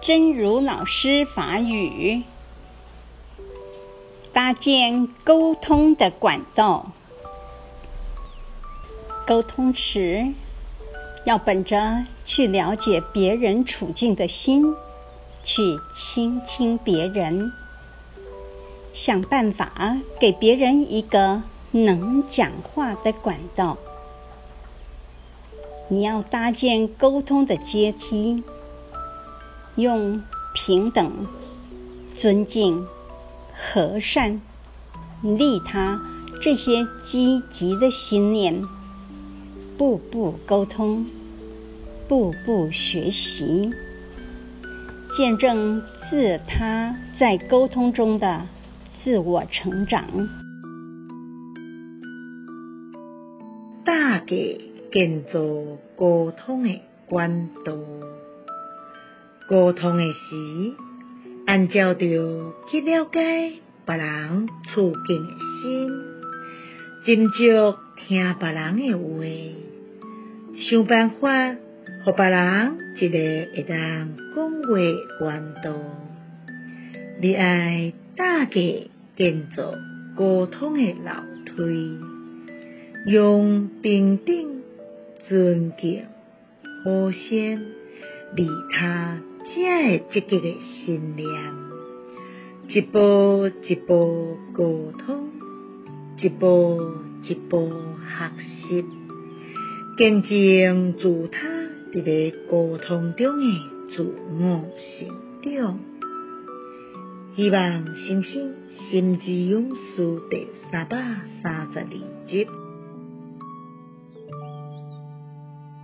真如老师法语，搭建沟通的管道。沟通时，要本着去了解别人处境的心，去倾听别人，想办法给别人一个能讲话的管道。你要搭建沟通的阶梯，用平等、尊敬、和善、利他这些积极的心念，步步沟通，步步学习，见证自他在沟通中的自我成长。大家。建造沟通的管道，沟通的时，按照着去了解别人处境的心，斟酌听别人的话，想办法，给别人一个会当讲话的管道。你爱大家建造沟通的楼梯，用平等。尊敬、和善、利他，这个积极的信念，一步一步沟通，一步一步学习，见证自他伫个沟通中的自我成长。希望新生心之勇士第三百三十二集。